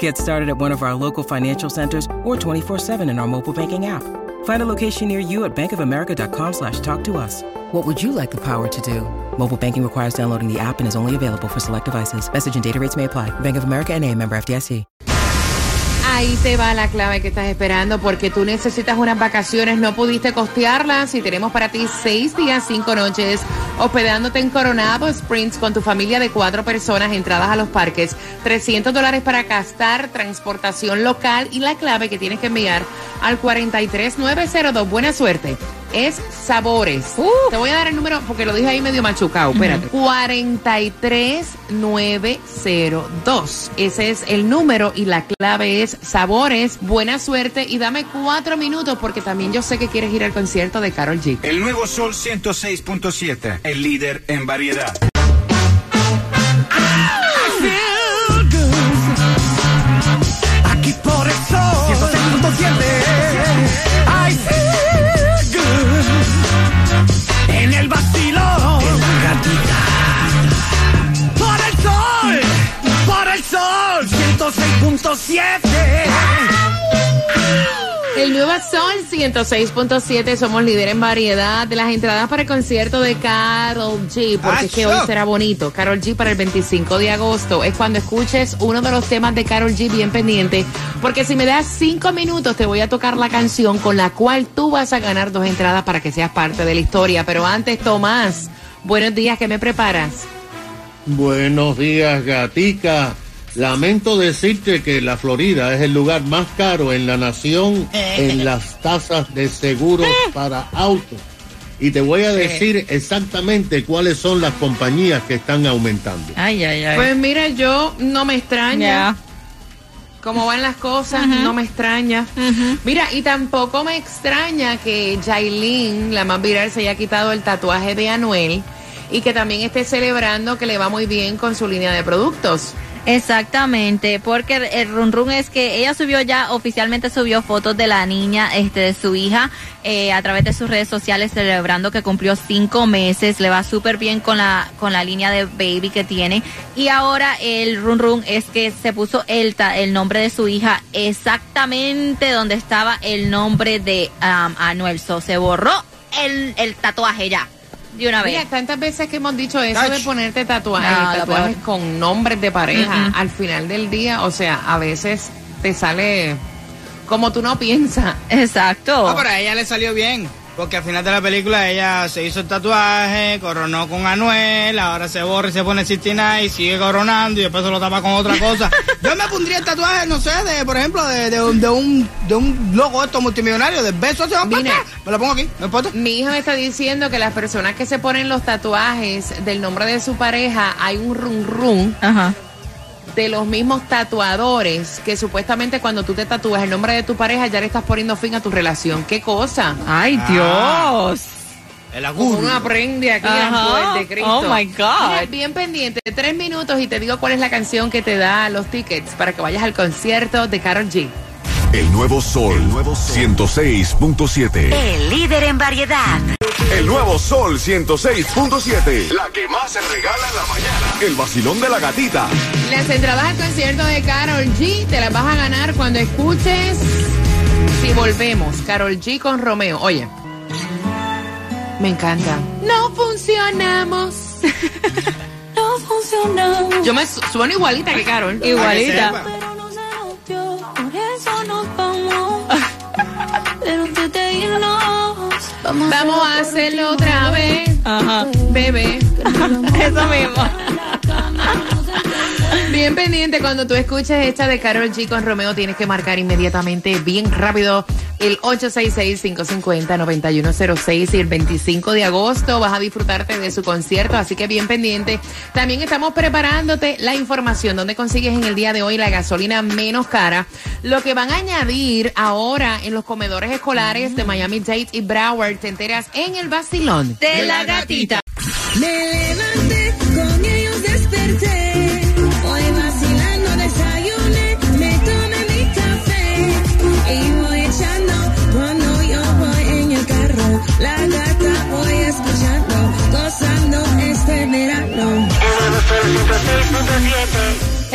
Get started at one of our local financial centers or 24-7 in our mobile banking app. Find a location near you at bankofamerica.com slash talk to us. What would you like the power to do? Mobile banking requires downloading the app and is only available for select devices. Message and data rates may apply. Bank of America and a member FDIC. Ahí te va la clave que estás esperando porque tú necesitas unas vacaciones, no pudiste costearlas y tenemos para ti seis días, cinco noches, hospedándote en Coronado Springs con tu familia de cuatro personas, entradas a los parques, 300 dólares para gastar, transportación local y la clave que tienes que enviar al 43902. Buena suerte. Es Sabores. Te voy a dar el número porque lo dije ahí medio machucado. Espérate. 43902. Ese es el número y la clave es Sabores. Buena suerte y dame cuatro minutos porque también yo sé que quieres ir al concierto de Carol G. El nuevo Sol 106.7, el líder en variedad. Aquí por el sol 106.7 I feel good. En el vacilón La gatita Por el sol. Por el sol. 106.7 El nuevo Sol 106.7, somos líder en variedad de las entradas para el concierto de Carol G, porque es que hoy será bonito. Carol G para el 25 de agosto es cuando escuches uno de los temas de Carol G bien pendiente, porque si me das cinco minutos te voy a tocar la canción con la cual tú vas a ganar dos entradas para que seas parte de la historia. Pero antes, Tomás, buenos días, ¿qué me preparas? Buenos días, gatica. Lamento decirte que la Florida es el lugar más caro en la nación en las tasas de seguros para autos. Y te voy a decir exactamente cuáles son las compañías que están aumentando. Ay, ay, ay. Pues mira, yo no me extraña. Ya. cómo van las cosas, no me extraña. Mira, y tampoco me extraña que Jailin, la más viral, se haya quitado el tatuaje de Anuel y que también esté celebrando que le va muy bien con su línea de productos. Exactamente, porque el- run run es que ella subió ya, oficialmente subió fotos de la niña, este, de su hija, eh, a través de sus redes sociales celebrando que cumplió cinco meses, le va súper bien con la, con la línea de baby que tiene. Y ahora el run run es que se puso el, el nombre de su hija exactamente donde estaba el nombre de um, Anuel. So, se borró el, el tatuaje ya, de una Mira, vez. tantas veces que hemos dicho eso de ponerte tatuajes, No, tatuajes con nombres de pareja, al final del día, o sea, a veces te sale como tú no piensas. Exacto. No, pero a ella le salió bien. Porque al final de la película ella se hizo el tatuaje, coronó con Anuel, ahora se borra y se pone 69 y sigue coronando y después se lo tapa con otra cosa. Yo me pondría el tatuaje, no sé, de por ejemplo, de, de un, de, un, de un logo esto multimillonario, de besos se. Me lo pongo aquí, no importa. Mi hija me está diciendo que las personas que se ponen los tatuajes del nombre de su pareja, hay un run run Ajá. De los mismos tatuadores que supuestamente cuando tú te tatúas el nombre de tu pareja ya le estás poniendo fin a tu relación. ¿Qué cosa? Ay, Ah. Dios. El aguro. uno aprende aquí Ajá. en de Cristo. Oh, my God. Mira, bien pendiente, tres minutos y te digo cuál es la canción que te da los tickets para que vayas al concierto de Karol G. El nuevo Sol, 106.7. El líder en variedad. El nuevo Sol 106.7. La que más se regala en la mañana. El vacilón de la gatita. Las entradas al concierto de Carol G te las vas a ganar cuando escuches Si volvemos, Carol G con Romeo. Oye, me encanta. No funcionamos. No funcionó. Yo me su- sueno igualita que Carol. Igualita. Vamos, Vamos a hacerlo otra vez, Ajá. bebé. Eso mismo. Bien pendiente cuando tú escuches esta de Carol G con Romeo, tienes que marcar inmediatamente, bien rápido, el 866-550-9106 y el 25 de agosto vas a disfrutarte de su concierto, así que bien pendiente. También estamos preparándote la información donde consigues en el día de hoy la gasolina menos cara, Lo que van a añadir ahora en los comedores escolares de Miami Dade y Broward, te enteras en el vacilón De la gatita. Me levanté, con ellos desperté.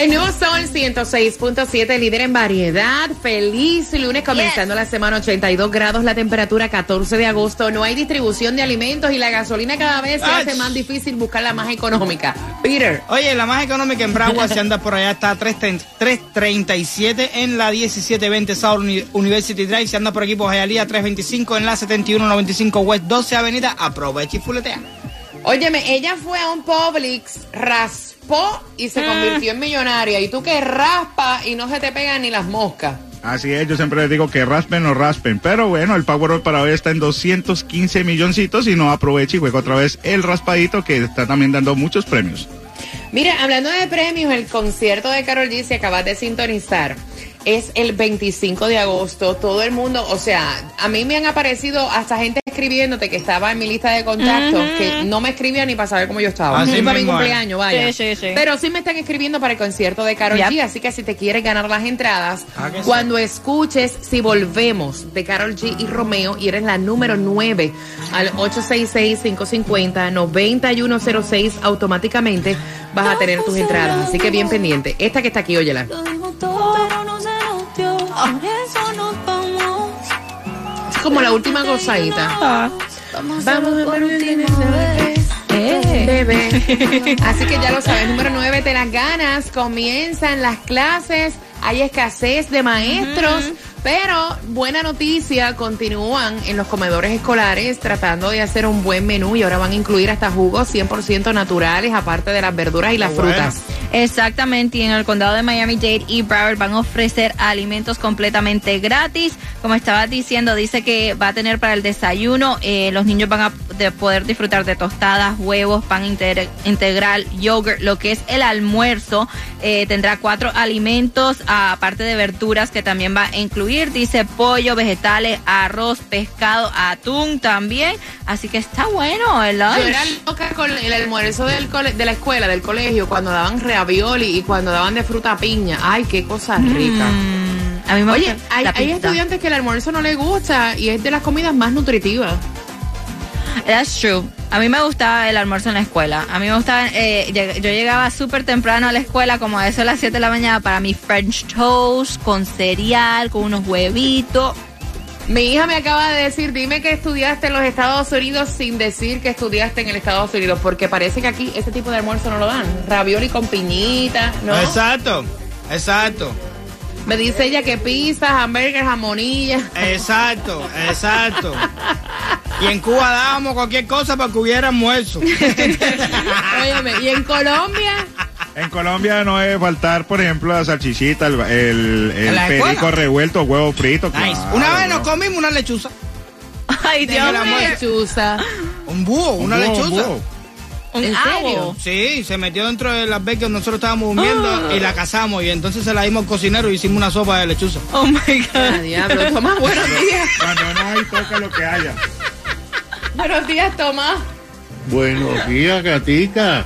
El nuevo Sol 106.7, líder en variedad. Feliz lunes, comenzando la semana 82 grados, la temperatura 14 de agosto. No hay distribución de alimentos y la gasolina cada vez se Ach. hace más difícil buscar la más económica. Peter. Oye, la más económica en Broward, si andas por allá, está a 3.30 3.37 en la 1720 South Uni- University Drive. Si andas por aquí por Hialeah, 3.25 en la 7195 West 12 Avenida. Aprovecha y fuletea. Óyeme, ella fue a un Publix, raspó y se convirtió en millonaria. Y tú que raspa y no se te pegan ni las moscas. Así es, yo siempre les digo que raspen o raspen. Pero bueno, el Powerball para hoy está en 215 milloncitos y no aproveche y juega otra vez el raspadito que está también dando muchos premios. Mira, hablando de premios, el concierto de Carol G se acabas de sintonizar. Es el 25 de agosto. Todo el mundo, o sea, a mí me han aparecido hasta gente escribiéndote que estaba en mi lista de contactos, que no me escribían ni para saber cómo yo estaba. Así Ni para mi cumpleaños, vaya. Sí, sí, sí. Pero sí me están escribiendo para el concierto de Carol Yep. G, así que si te quieres ganar las entradas, Ah, cuando escuches Si Volvemos de Carol G y Romeo y eres la número 9 al 866-550-9106, automáticamente vas a tener tus entradas. Así que bien pendiente. Esta que está aquí, óyela. Como la última gozadita. Vamos, Vamos a por ver última vez. Eh. Bebé. Así que ya lo sabes, número 9, te las ganas. Comienzan las clases, hay escasez de maestros. Pero buena noticia, continúan en los comedores escolares tratando de hacer un buen menú y ahora van a incluir hasta jugos 100% naturales, aparte de las verduras y las bueno. frutas. Exactamente, y en el condado de Miami-Dade y Broward van a ofrecer alimentos completamente gratis. Como estabas diciendo, dice que va a tener para el desayuno, eh, los niños van a de poder disfrutar de tostadas, huevos, pan integral, yogurt, lo que es el almuerzo. eh, tendrá cuatro alimentos, aparte de verduras que también va a incluir, dice pollo, vegetales, arroz, pescado, atún también. Así que está bueno. Yo era loca con el almuerzo del de la escuela, del colegio, cuando daban ravioli y cuando daban de fruta piña. Ay, qué cosa rica. Mm, a mí me Oye, hay, estudiantes que el almuerzo no les gusta y es de las comidas más nutritivas. That's true. A mí me gustaba el almuerzo en la escuela. A mí me gustaba, eh, yo llegaba súper temprano a la escuela, como a eso a las 7 de la mañana, para mi French toast, con cereal, con unos huevitos. Mi hija me acaba de decir, dime que estudiaste en los Estados Unidos sin decir que estudiaste en el Estados Unidos, porque parece que aquí ese tipo de almuerzo no lo dan. Ravioli con piñita, ¿no? Exacto, exacto, Me dice ella que pizza, hamburger, jamonilla. exacto, exacto. Y en Cuba dábamos cualquier cosa para que hubiera almuerzo. Óyeme, ¿y en Colombia? En Colombia no debe faltar, por ejemplo, la salchichita, el, el, el ¿En la perico escuela? revuelto, huevo frito. Nice. claro, Una vez nos ¿no? comimos una lechuza. Ay, Dios mío. Lechuza. Un búho, una Un lechuza. un. Un ¿En serio? Sí, se metió dentro de las becas nosotros estábamos durmiendo y la cazamos y entonces se la dimos al cocinero y hicimos una sopa de lechuza. Oh my Ah, God. diablo, Tomás, buenos días. Cuando no hay, toca lo que haya. Buenos días, Tomás. Buenos días, Gatica.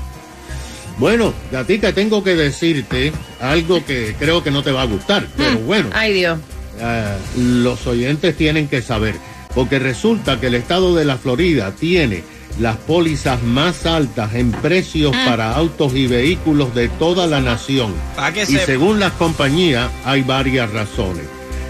Bueno, Gatica, tengo que decirte algo que creo que no te va a gustar, pero bueno, Ay, Dios. ah, los oyentes tienen que saber, porque resulta que el estado de la Florida tiene las pólizas más altas en precios para autos y vehículos de toda la nación. Que Y según las compañías, hay varias razones.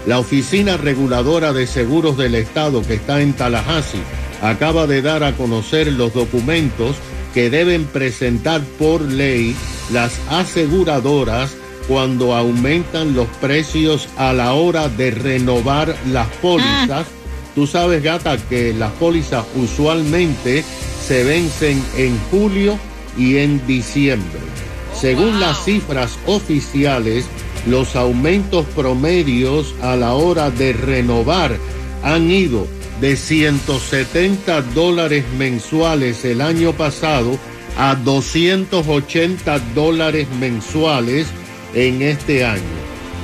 La Oficina Reguladora de Seguros del Estado, que está en Tallahassee, acaba de dar a conocer los documentos que deben presentar por ley las aseguradoras cuando aumentan los precios a la hora de renovar las pólizas. Tú sabes, gata, que las pólizas usualmente se vencen en julio y en diciembre. Según las cifras oficiales, los aumentos promedios a la hora de renovar han ido de 170 dólares mensuales el año pasado a 280 dólares mensuales en este año.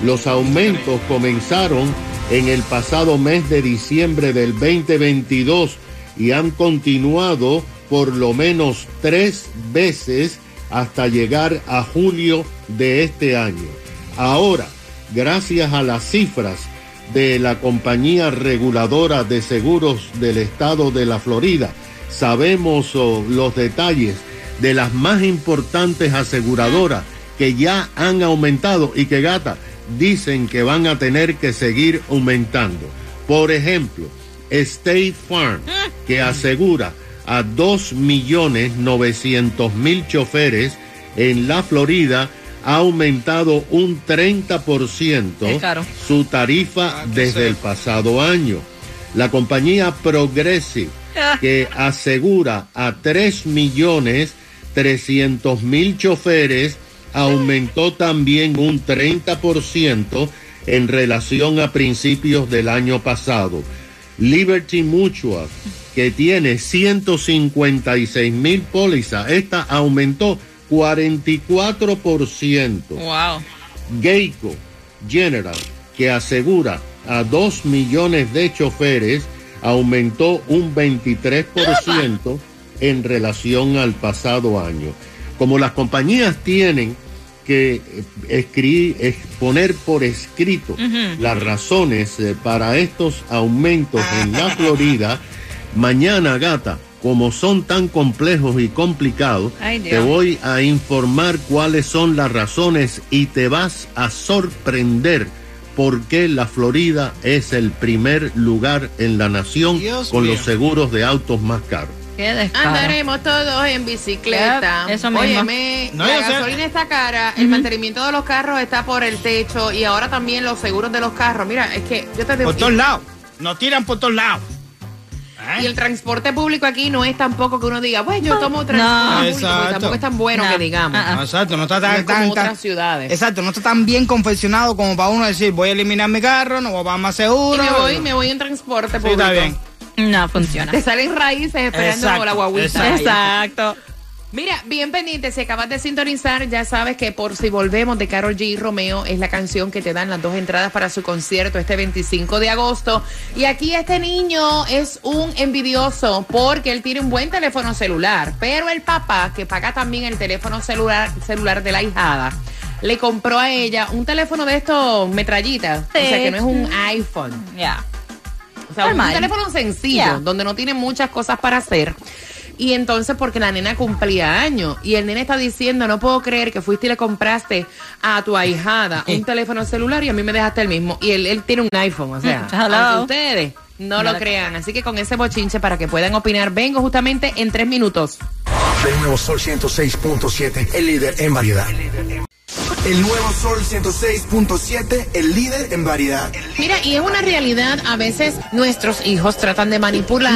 Los aumentos comenzaron en el pasado mes de diciembre del 2022 y han continuado por lo menos tres veces hasta llegar a julio de este año. Ahora, gracias a las cifras de la compañía reguladora de seguros del estado de la Florida, sabemos oh, los detalles de las más importantes aseguradoras que ya han aumentado y que gata dicen que van a tener que seguir aumentando. Por ejemplo, State Farm, que asegura a 2.900.000 choferes en la Florida, ha aumentado un 30% Qué caro. su tarifa desde el pasado año. La compañía Progressive, Ah. que asegura a 3 millones 300 mil choferes, aumentó también un 30% en relación a principios del año pasado. Liberty Mutual, que tiene 156 mil pólizas, esta aumentó 44%. Wow. Geico General, que asegura a 2 millones de choferes, aumentó un 23% en relación al pasado año. Como las compañías tienen que eh, exponer por escrito las razones eh, para estos aumentos en la Florida, mañana, gata, como son tan complejos y complicados, Ay, te voy a informar cuáles son las razones y te vas a sorprender por qué la Florida es el primer lugar en la nación Dios con mío. los seguros de autos más caros. Andaremos todos en bicicleta. Eso mismo. Óyeme, No, la sé. gasolina está cara, el mantenimiento de los carros está por el techo y ahora también los seguros de los carros. Mira, es que yo te digo. Por todos lados. Nos tiran por todos lados. Y el transporte público aquí no es tampoco que uno diga, pues yo tomo transporte público, porque tampoco es tan bueno que digamos. No, exacto, no está No tan, es como tan- otras tan- ciudades. Exacto, no está tan bien confeccionado como para uno decir, voy a eliminar mi carro, no voy a más seguro. Y me voy, me voy en transporte Sí, público. está bien. No funciona. Te salen raíces esperando Exacto, la guaguita. exacto. Exacto. Mira, bien pendiente, si acabas de sintonizar, ya sabes que por si volvemos de Carol G. Romeo es la canción que te dan las dos entradas para su concierto este 25 de agosto. Y aquí este niño es un envidioso porque él tiene un buen teléfono celular, pero el papá, que paga también el teléfono celular, celular de la hijada, le compró a ella un teléfono de estos metrallitas. O sea, que no es un iPhone. Ya. O sea, un teléfono sencillo, Yeah. donde no tiene muchas cosas para hacer. Y entonces, porque la nena cumplía años, y el nene está diciendo, no puedo creer que fuiste y le compraste a tu ahijada un teléfono celular y a mí me dejaste el mismo. Y él, él tiene un iPhone, o sea, aunque ustedes no No lo crean. Así que con ese bochinche para que puedan opinar, vengo justamente en tres minutos. El nuevo Sol 106.7, el líder en variedad. El nuevo Sol 106.7, el líder en variedad. Mira, y es una realidad, a veces nuestros hijos tratan de manipular,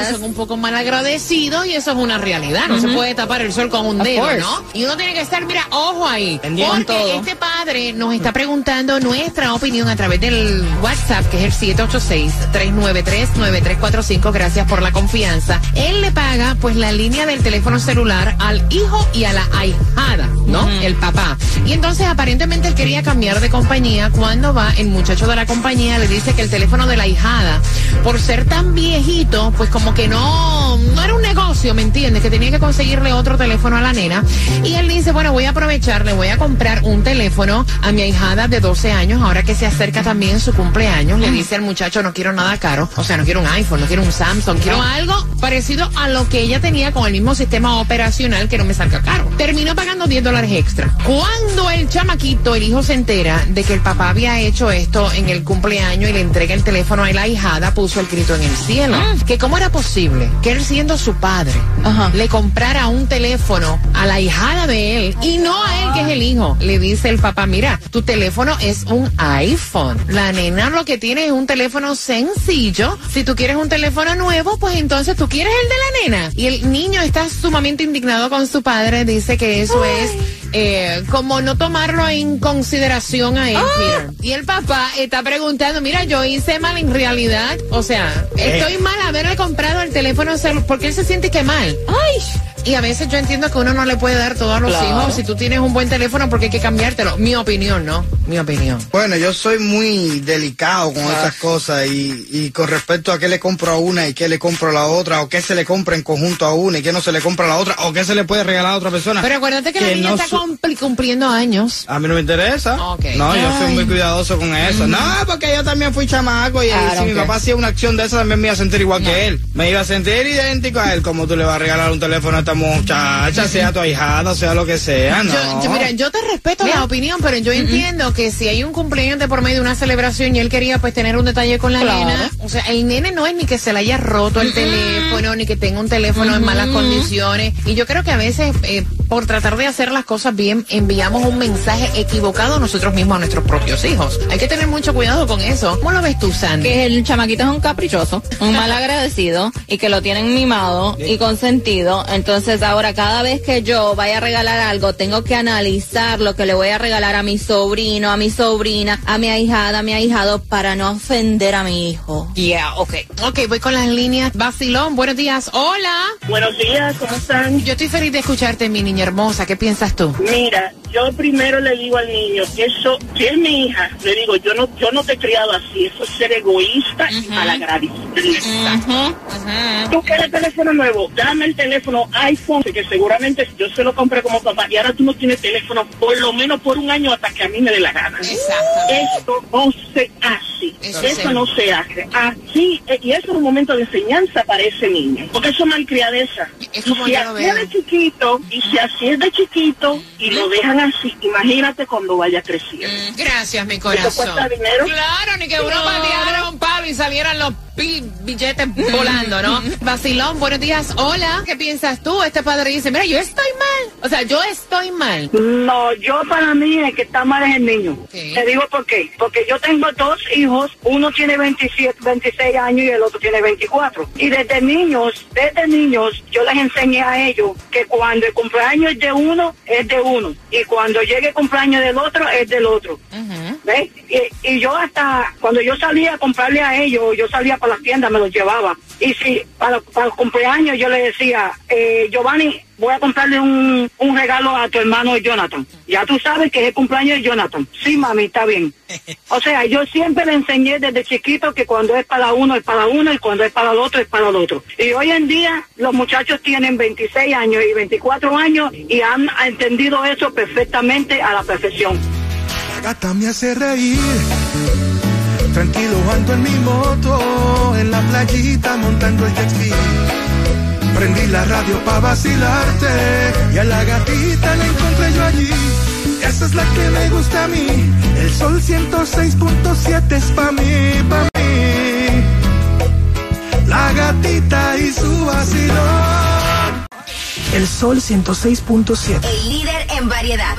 Yes. son un poco mal agradecidos y eso es una realidad, no se puede tapar el sol con un Of dedo, course. ¿no? Y uno tiene que estar, mira, ojo ahí, Pendiente. porque todo. este padre nos está preguntando nuestra opinión a través del WhatsApp, que es el 786-393-9345, gracias por la confianza. Él le paga, pues, la línea del teléfono celular al hijo y a la ahijada, ¿no? El papá. Y entonces, aparentemente, él quería cambiar de compañía. Cuando va, el muchacho de la compañía le dice que el teléfono de la ahijada, por ser tan viejito, pues como que no, no era un negocio, ¿me entiendes? Que tenía que conseguirle otro teléfono a la nena. Y él dice, bueno, voy a aprovechar, le voy a comprar un teléfono a mi ahijada de 12 años, ahora que se acerca también su cumpleaños. Le dice al muchacho, no quiero nada caro, o sea, no quiero un iPhone, no quiero un Samsung, quiero algo parecido a lo que ella tenía con el mismo sistema operacional que no me salga caro. Terminó pagando 10 dólares extra. Cuando el chamaquito, el hijo se entera de que el papá había hecho esto en el cumpleaños y le entrega el teléfono a la hijada, puso el grito en el cielo. Que cómo era posible que él siendo su padre le comprara un teléfono a la hijada de él y no a él que es el hijo. Le dice el papá, mira, tu teléfono es un iPhone. La nena lo que tiene es un teléfono sencillo. Si tú quieres un teléfono nuevo, pues entonces tú quieres el de la nena. Y el niño está sumamente indignado con su padre. Dice que eso es eh, como no tomarlo en consideración a él, Peter. Y el papá está preguntando, mira, yo hice mal en realidad. O sea, estoy mal haberle comprado el teléfono celular porque él se siente que mal. Ay, Y a veces yo entiendo que uno no le puede dar todo a los Claro. hijos. Si tú tienes un buen teléfono, porque hay que cambiártelo. Mi opinión, ¿no? Mi opinión. Bueno, yo soy muy delicado con esas cosas y, y con respecto a qué le compro a una y qué le compro a la otra, o qué se le compra en conjunto a una y qué no se le compra a la otra, o qué se le puede regalar a otra persona. Pero acuérdate que, la niña no está cumpliendo años. A mí no me interesa. No, yo soy muy cuidadoso con eso. No, porque yo también fui chamaco y Claro, si mi papá hacía una acción de esa también me iba a sentir igual que él. Me iba a sentir idéntico a él. Como tú le vas a regalar un teléfono a esta muchacha, sea tu ahijada, sea lo que sea, no. Yo, yo- mira, yo te respeto la opinión, pero yo entiendo que si hay un cumpleaños de por medio de una celebración y él quería pues tener un detalle con la Claro. nena, o sea, el nene no es ni que se le haya roto el teléfono, ni que tenga un teléfono en malas condiciones. Y yo creo que a veces, eh, por tratar de hacer las cosas bien, enviamos un mensaje equivocado nosotros mismos a nuestros propios hijos. Hay que tener mucho cuidado con eso. ¿Cómo lo ves tú, Sandy? Que el chamaquito es un caprichoso, un mal agradecido y que lo tienen mimado y consentido. Entonces ahora cada vez que yo vaya a regalar algo, tengo que analizar lo que le voy a regalar a mi sobrino, a mi sobrina, a mi ahijada, a mi ahijado para no ofender a mi hijo. Yeah, ok. Ok, voy con las líneas. Basilón, buenos días. Hola. Buenos días, ¿cómo están? Yo estoy feliz de escucharte, mi niña hermosa. ¿Qué piensas tú? Mira, yo primero le digo al niño, eso, si es mi hija, le digo, yo no, yo no te he criado así, eso es ser egoísta y malagradecido. Tú quieres teléfono nuevo, dame el teléfono iPhone, que seguramente yo se lo compré como papá, y ahora tú no tienes teléfono por lo menos por un año hasta que a mí me dé la gana. Esto no se hace, Eso no se hace. Así, eh, y eso es un momento de enseñanza para ese niño, porque eso es malcriadeza. Es Y como si así es de chiquito, y si así es de chiquito, y lo dejan así, imagínate cuando vaya creciendo. Gracias, mi ¿Eso corazón. cuesta dinero? Claro, ni que uno pateara un palo y salieran los billetes volando, ¿no? Vacilón, buenos días. Hola, ¿qué piensas tú? Este padre dice, mira, yo estoy mal. O sea, yo estoy mal. No, yo para mí el que está mal es el niño. Te digo por qué. Porque yo tengo dos hijos, uno tiene 27, 26 años y el otro tiene 24. Y desde niños, desde niños, yo les enseñé a ellos que cuando el cumpleaños es de uno, es de uno. Y cuando llegue el cumpleaños del otro, es del otro. ¿Ves? Y, y yo hasta cuando yo salía a comprarle a ellos, yo salía para las tiendas, me los llevaba. Y si para, para el cumpleaños yo le decía, eh, Giovanni, voy a comprarle un, un regalo a tu hermano Jonathan. Ya tú sabes que es el cumpleaños de Jonathan. Sí, mami, está bien. O sea, yo siempre le enseñé desde chiquito que cuando es para uno es para uno y cuando es para el otro es para el otro. Y hoy en día los muchachos tienen 26 años y 24 años y han entendido eso perfectamente a la perfección. La gata me hace reír. Tranquilo ando en mi moto, en la playita montando el jet ski. Prendí la radio para vacilarte y a la gatita la encontré yo allí. Esa es la que me gusta a mí. El sol 106.7 es pa' mí, pa' mí. La gatita y su vacilón. El sol 106.7. El líder en variedad.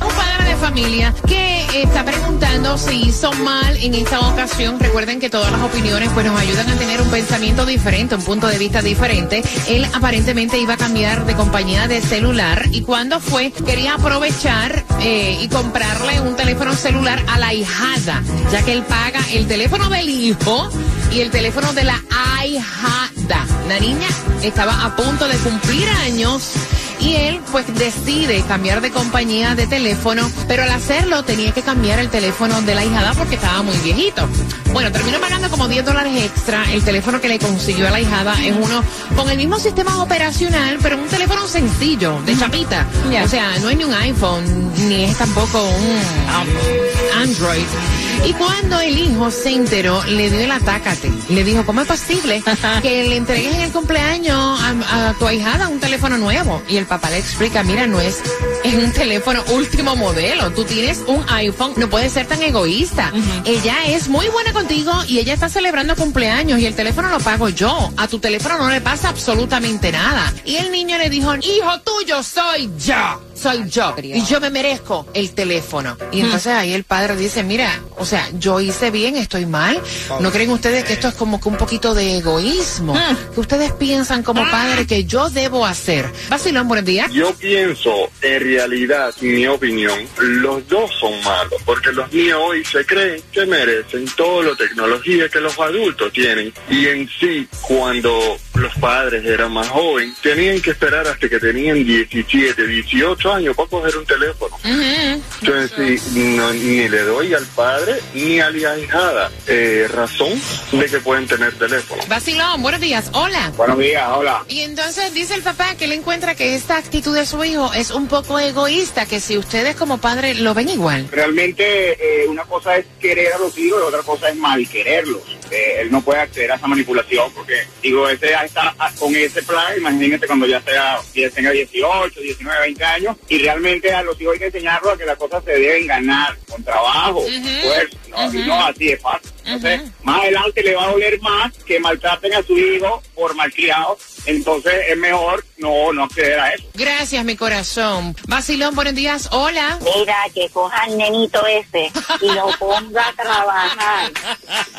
Un padre de familia que está preguntando si hizo mal en esta ocasión. Recuerden que todas las opiniones pues nos ayudan a tener un pensamiento diferente, un punto de vista diferente. Él aparentemente iba a cambiar de compañía de celular y cuando fue quería aprovechar eh, y comprarle un teléfono celular a la hijada, ya que él paga el teléfono del hijo y el teléfono de la ahijada. La niña estaba a punto de cumplir años y él pues decide cambiar de compañía de teléfono, pero al hacerlo tenía que cambiar el teléfono de la hijada porque estaba muy viejito. Bueno, terminó pagando como 10 dólares extra. El teléfono que le consiguió a la hijada es uno con el mismo sistema operacional, pero un teléfono sencillo, de chapita. O sea, no es ni un iPhone, ni es tampoco un um, Android. Y cuando el hijo se enteró, le dio el atácate. Le dijo, ¿cómo es posible que le entregues en el cumpleaños a, a tu ahijada un teléfono nuevo? Y el papá le explica, mira, no es, es un teléfono último modelo. Tú tienes un iPhone, no puedes ser tan egoísta. Ella es muy buena contigo y ella está celebrando cumpleaños y el teléfono lo pago yo. A tu teléfono no le pasa absolutamente nada. Y el niño le dijo, hijo tuyo soy yo. Soy yo. Y yo me merezco el teléfono. Y entonces ahí el padre dice, mira, o sea, yo hice bien, estoy mal. ¿No creen ustedes que esto es como que un poquito de egoísmo? Que ustedes piensan como padre que yo debo hacer. Basilón, buenos días. Yo pienso, en realidad, mi opinión, los dos son malos, porque los niños hoy se creen que merecen toda la tecnología que los adultos tienen. Y en sí, cuando los padres eran más jóvenes, tenían que esperar hasta que tenían 17, 18 años para coger un teléfono. Entonces, sí, no, ni le doy al padre ni a la hijada eh, razón de que pueden tener teléfono. Vacilón, buenos días. Hola. Buenos días, hola. Y entonces dice el papá que él encuentra que esta actitud de su hijo es un poco egoísta, que si ustedes como padre lo ven igual. Realmente eh, una cosa es querer a los hijos y otra cosa es mal quererlos. Eh, él no puede acceder a esa manipulación porque, digo, ese ya está con ese plan, imagínate cuando ya sea, ya tenga 18, 19, 20 años, y realmente a los hijos hay que enseñarlos a que las cosas se deben ganar con trabajo, esfuerzo, ¿no? y no así de fácil. Entonces, más adelante le va a doler más que maltraten a su hijo por malcriado, entonces es mejor no, no acceder a eso. Gracias, mi corazón. Vacilón, buenos días. Hola. Mira, que coja al nenito ese y lo ponga a trabajar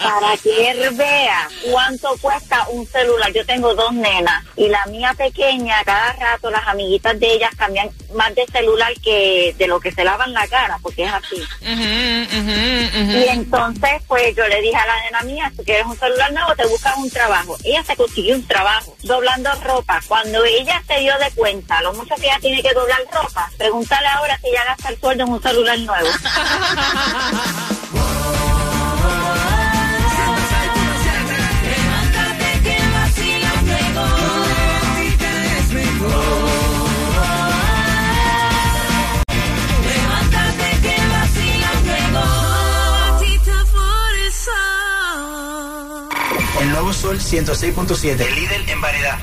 para que él vea cuánto cuesta un celular. Yo tengo dos nenas y la mía pequeña, cada rato las amiguitas de ellas cambian más de celular que de lo que se lavan la cara, porque es así. Y entonces, pues yo le dije a la nena mía, si quieres un celular nuevo, te buscas un trabajo. Ella se consiguió un trabajo doblando ropa. Cuando ella se dio de cuenta, lo mucho que ella tiene que doblar ropa, pregúntale ahora si ella gasta el sueldo en un celular nuevo. El nuevo Sol 106.7, el líder en variedad.